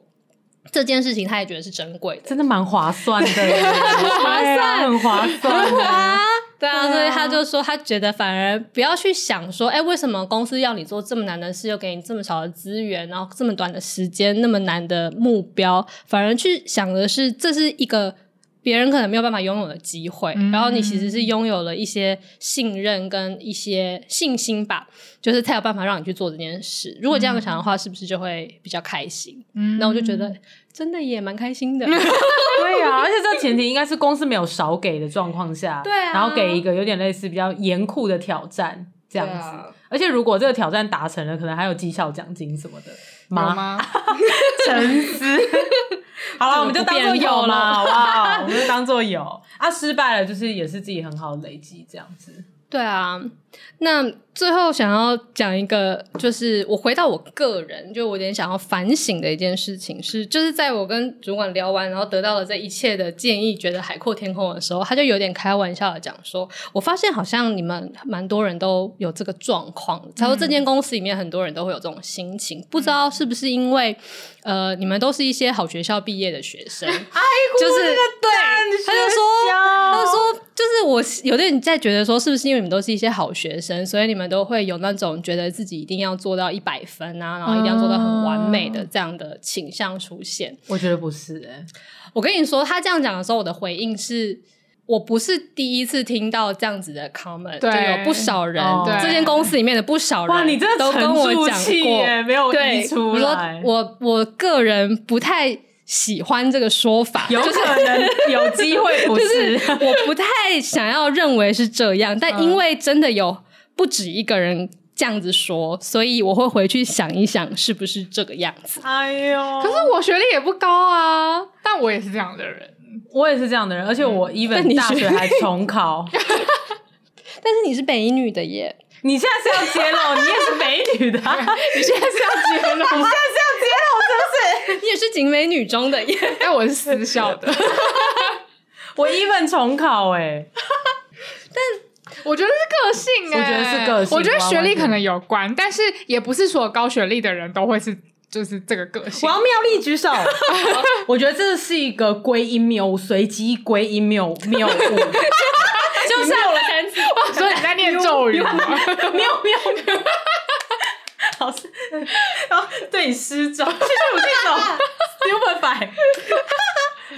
这件事情他也觉得是珍贵的，真的蛮划算的，[LAUGHS] 划算，很划算啊！对啊，所以他就说，他觉得反而不要去想说，哎，为什么公司要你做这么难的事，又给你这么少的资源，然后这么短的时间，那么难的目标，反而去想的是，这是一个。别人可能没有办法拥有的机会，嗯、然后你其实是拥有了一些信任跟一些信心吧，就是才有办法让你去做这件事。如果这样想的话，是不是就会比较开心？嗯，那我就觉得真的也蛮开心的。[LAUGHS] 对啊，[LAUGHS] 而且这前提应该是公司没有少给的状况下，对啊，然后给一个有点类似比较严酷的挑战这样子。啊、而且如果这个挑战达成了，可能还有绩效奖金什么的。妈，[LAUGHS] 沉思。好了，我们就当做有了，好不好？我们就当做有啊，失败了就是也是自己很好的累积，这样子。对啊，那。最后想要讲一个，就是我回到我个人，就我有点想要反省的一件事情是，就是在我跟主管聊完，然后得到了这一切的建议，觉得海阔天空的时候，他就有点开玩笑的讲说：“我发现好像你们蛮多人都有这个状况，他说这间公司里面很多人都会有这种心情，不知道是不是因为呃你们都是一些好学校毕业的学生，哎，就是对，他就说他就说就是我有点在觉得说，是不是因为你们都是一些好学生，所以你们。都会有那种觉得自己一定要做到一百分啊，然后一定要做到很完美的这样的倾向出现。我觉得不是诶、欸，我跟你说，他这样讲的时候，我的回应是。我不是第一次听到这样子的 comment，对就有不少人，哦这间公司里面的不少人，哇，你真的都跟我讲过，没有对，溢出来。我我个人不太喜欢这个说法，有可能有机会不是，就是我不太想要认为是这样，但因为真的有不止一个人这样子说，所以我会回去想一想是不是这个样子。哎呦，可是我学历也不高啊，但我也是这样的人。我也是这样的人，而且我 even 大学还重考。[LAUGHS] 但是你是北一女的耶，你现在是要揭露，你也是北一女的，[LAUGHS] 你现在是要揭露，[LAUGHS] 是？景美女中的耶，[LAUGHS] 但我是私校的。[LAUGHS] 我 even 重考哎，[LAUGHS] 但我觉得是个性哎、我觉得是个性我觉得学历可能有关，但是也不是所有高学历的人都会是。就是这个个性。我要妙丽举手。我觉得这是一个归因谬误，随机归因谬谬误，就是我的单词。所以你在念咒语吗？谬谬谬。老师，然后对你施咒，谢谢我这种 stupefy。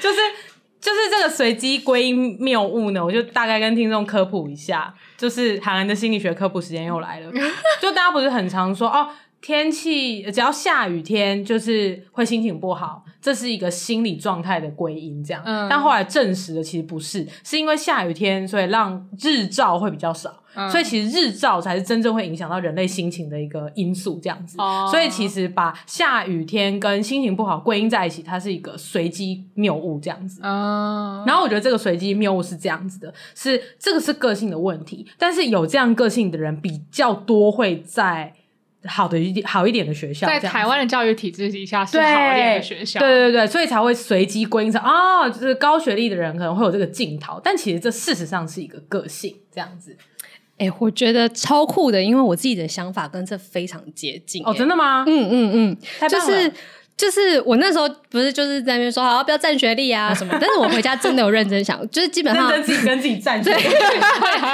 就是 [LAUGHS] [LAUGHS] 就是这个随机归因谬误呢，我就大概跟听众科普一下。就是韩寒的心理学科普时间又来了，[LAUGHS] 就大家不是很常说哦。天气只要下雨天，就是会心情不好，这是一个心理状态的归因，这样。嗯。但后来证实了，其实不是，是因为下雨天，所以让日照会比较少，嗯、所以其实日照才是真正会影响到人类心情的一个因素，这样子。哦。所以其实把下雨天跟心情不好归因在一起，它是一个随机谬误，这样子。哦。然后我觉得这个随机谬误是这样子的，是这个是个性的问题，但是有这样个性的人比较多会在。好的一点，好一点的学校，在台湾的教育体制底下是好一点的学校，对对对，所以才会随机归因成啊，就是高学历的人可能会有这个镜头，但其实这事实上是一个个性这样子。哎、欸，我觉得超酷的，因为我自己的想法跟这非常接近。哦，真的吗？嗯嗯嗯，就是。就是我那时候不是就是在那边说好不要占学历啊 [LAUGHS] 什么，但是我回家真的有认真想，就是基本上自己跟自己占学历。[LAUGHS] [LAUGHS] 对，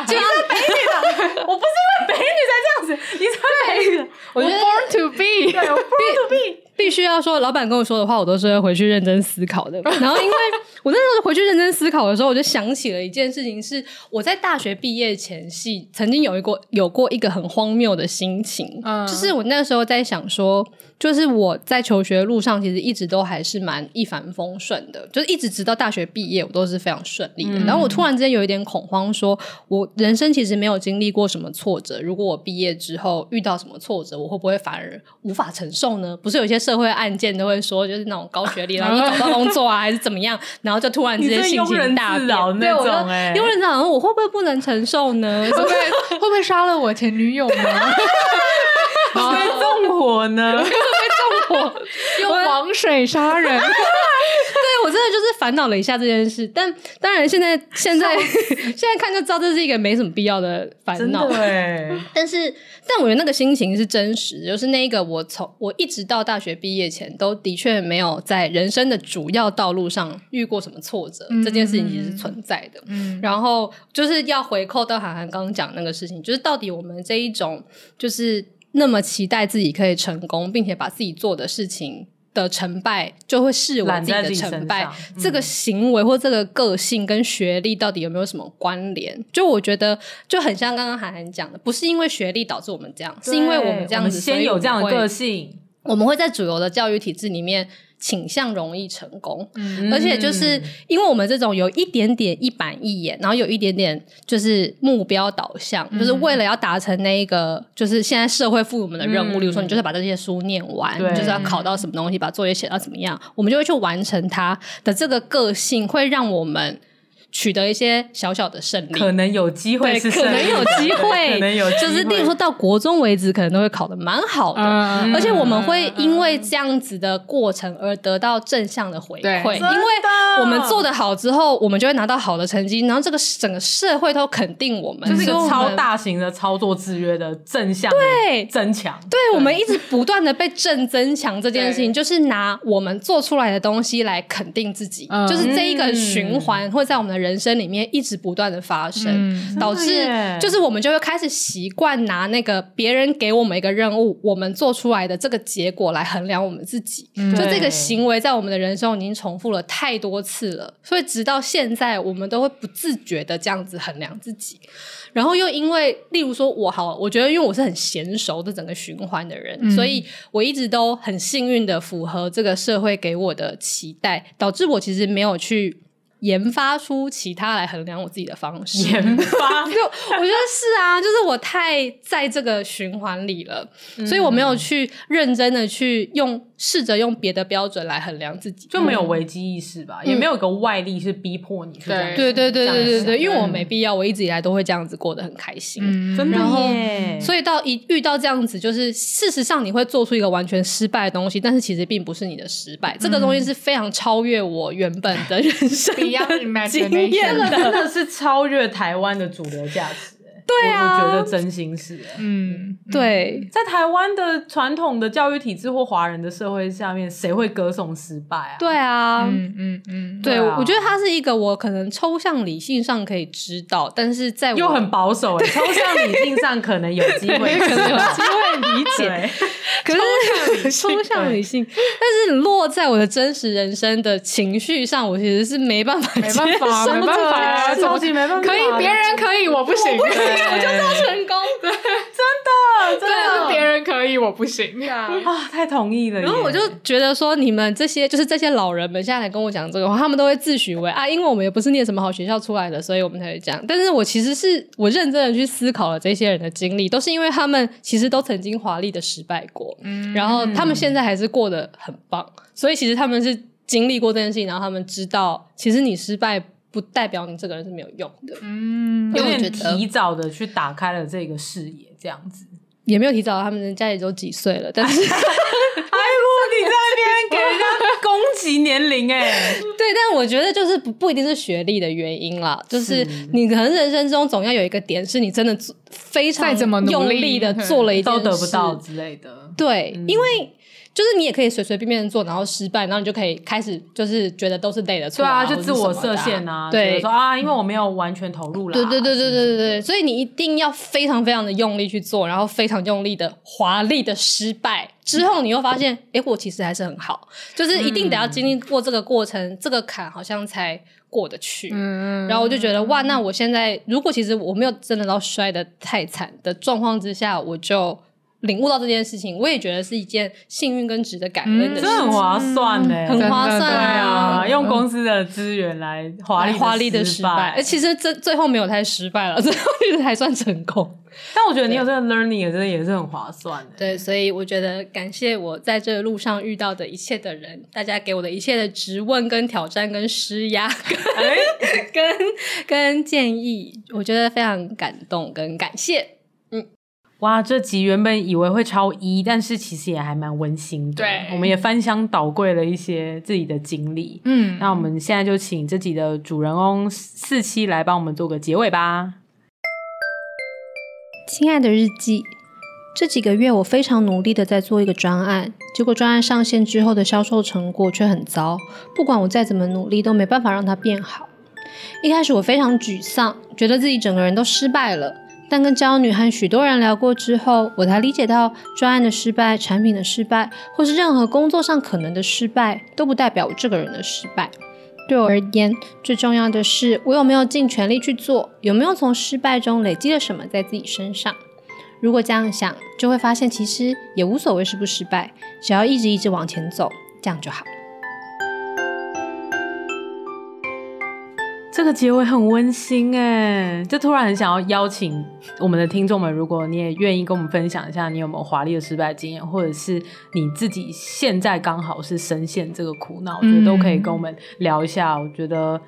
就是美女的，我不是因为美女才这样子，你是美女的，我 born to be，对，我 born to be。必须要说，老板跟我说的话，我都是会回去认真思考的。[LAUGHS] 然后，因为我那时候回去认真思考的时候，我就想起了一件事情，是我在大学毕业前夕，曾经有一过有过一个很荒谬的心情，嗯，就是我那时候在想说，就是我在求学的路上，其实一直都还是蛮一帆风顺的，就是一直直到大学毕业，我都是非常顺利的。嗯、然后我突然之间有一点恐慌说，说我人生其实没有经历过什么挫折，如果我毕业之后遇到什么挫折，我会不会反而无法承受呢？不是有些。社会案件都会说，就是那种高学历，然后你找到工作啊，还是怎么样，然后就突然之间性情大变，对，我就庸人自扰，我会不会不能承受呢？会不会 [LAUGHS] 会不会杀了我前女友呢？[LAUGHS] [LAUGHS] 会不会纵火呢？纵火？[LAUGHS] 用黄水杀人？[LAUGHS] 对，我真的就是烦恼了一下这件事，但当然现在现在现在看就知道这是一个没什么必要的烦恼。对，但是但我觉得那个心情是真实，就是那一个我从我一直到大学毕业前，都的确没有在人生的主要道路上遇过什么挫折，嗯、这件事情其实是存在的。嗯，然后就是要回扣到韩寒刚刚讲那个事情，就是到底我们这一种就是那么期待自己可以成功，并且把自己做的事情。的成败就会视为自己的成败，这个行为或这个个性跟学历到底有没有什么关联？就我觉得就很像刚刚涵涵讲的，不是因为学历导致我们这样，是因为我们这样子先有这样的个性，我们会在主流的教育体制里面。倾向容易成功，嗯、而且就是因为我们这种有一点点一板一眼，然后有一点点就是目标导向，嗯、就是为了要达成那一个就是现在社会赋予我们的任务，嗯、例如说你就是把这些书念完，对。就是要考到什么东西，把作业写到怎么样，我们就会去完成它的这个个性，会让我们。取得一些小小的胜利，可能有机会是，可能有机会，[LAUGHS] 可能有机会，就是例如说到国中为止，可能都会考的蛮好的，嗯、而且我们会因为这样子的过程而得到正向的回馈，因为我们做得好之后，我们就会拿到好的成绩，然后这个整个社会都肯定我们，就是一个超大型的操作制约的正向对。增强，对，我们一直不断的被正增强这件事情，就是拿我们做出来的东西来肯定自己，就是这一个循环会在我们的。的人生里面一直不断的发生，嗯导致就是我们就会开始习惯拿那个别人给我们一个任务，我们做出来的这个结果来衡量我们自己。嗯就这个行为在我们的人生已经重复了太多次了，所以直到现在，我们都会不自觉的这样子衡量自己。然后又因为，例如说我好，我觉得因为我是很娴熟的整个循环的人，嗯、所以我一直都很幸运的符合这个社会给我的期待，导致我其实没有去。研发出其他来衡量我自己的方式，研发？[LAUGHS] 就我觉得是啊，就是我太在这个循环里了，嗯、所以我没有去认真的去用试着用别的标准来衡量自己，就没有危机意识吧，嗯、也没有一个外力是逼迫你去这样。对对对对对因为我没必要，我一直以来都会这样子过得很开心，嗯、真的耶。所以到一遇到这样子，就是事实上你会做出一个完全失败的东西，但是其实并不是你的失败，嗯、这个东西是非常超越我原本的人生。经验的，真的是超越台湾的主流价值。对啊，我觉得真心是。嗯，对，在台湾的传统的教育体制或华人的社会下面，谁会歌颂失败啊？对啊，嗯嗯嗯，对，我觉得它是一个我可能抽象理性上可以知道，但是在我又很保守哎，抽象理性上可能有机会，[LAUGHS] 可能有机会理解。可是抽象理性，但是落在我的真实人生的情绪上，我其实是没办法，没办法，没办法，超级没办法。可以，别人可以，我不行。我就是要成功，对，真的，真的，别人可以，我不行啊！太同意了。然后我就觉得说，你们这些就是这些老人们现在来跟我讲这个话，他们都会自诩为啊，因为我们也不是念什么好学校出来的，所以我们才会这样。但是我其实是我认真的去思考了这些人的经历，都是因为他们其实都曾经华丽的失败过，嗯，然后他们现在还是过得很棒，所以其实他们是经历过这件事情，然后他们知道，其实你失败。不代表你这个人是没有用的，嗯，有点提早的去打开了这个视野，这样子。也没有提早，他们人家也都几岁了，但是，[LAUGHS] 哎呦，你在那边给人家攻击年龄哎，[LAUGHS] 对，但我觉得就是不不一定是学历的原因啦，就是你可能人生中总要有一个点是你真的非常用力的做了一件事，都得不到之类的，对，嗯、因为。就是你也可以随随便便做，然后失败，然后你就可以开始就是觉得都是累的错，对啊，就自我设限啊，对，说啊，因为我没有完全投入了，对对对对对对对，所以你一定要非常非常的用力去做，然后非常用力的华丽的失败之后，你又发现，哎，我其实还是很好，就是一定得要经历过这个过程，这个坎好像才过得去。嗯，然后我就觉得哇，那我现在如果其实我没有真的到摔得太惨的状况之下，我就。领悟到这件事情，我也觉得是一件幸运跟值得感恩的事情，这很划算呢，很划算啊！用公司的资源来华丽华丽的失败，哎，其实这最后没有太失败了，[LAUGHS] 最后其实还算成功。[LAUGHS] 但我觉得你有这个 learning，真的也是很划算的。对，所以我觉得感谢我在这个路上遇到的一切的人，大家给我的一切的质问、跟挑战、跟施压、跟跟建议，我觉得非常感动跟感谢。哇，这集原本以为会超一，但是其实也还蛮温馨的。对，我们也翻箱倒柜了一些自己的经历。嗯，那我们现在就请这集的主人翁四七来帮我们做个结尾吧。亲爱的日记，这几个月我非常努力的在做一个专案，结果专案上线之后的销售成果却很糟，不管我再怎么努力都没办法让它变好。一开始我非常沮丧，觉得自己整个人都失败了。但跟骄女和许多人聊过之后，我才理解到，专案的失败、产品的失败，或是任何工作上可能的失败，都不代表我这个人的失败。对我而言，最重要的是我有没有尽全力去做，有没有从失败中累积了什么在自己身上。如果这样想，就会发现其实也无所谓失不失败，只要一直一直往前走，这样就好。这个结尾很温馨哎，就突然很想要邀请我们的听众们，如果你也愿意跟我们分享一下，你有没有华丽的失败经验，或者是你自己现在刚好是深陷这个苦恼，我觉得都可以跟我们聊一下。我觉得。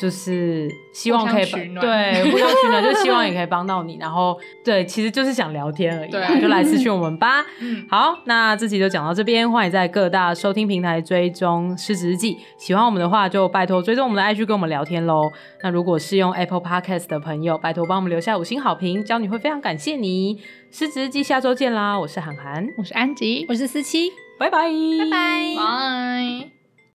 就是希望可以对互相取暖，就希望也可以帮到你。然后对，其实就是想聊天而已，对就来私讯我们吧。[LAUGHS] 嗯，好，那这集就讲到这边，欢迎在各大收听平台追踪《失职日记》。喜欢我们的话，就拜托追踪我们的 IG 跟我们聊天喽。那如果是用 Apple Podcast 的朋友，拜托帮我们留下五星好评，骄女会非常感谢你。《失职日记》下周见啦！我是涵涵，我是安吉，我是思琪，拜拜，拜拜，拜。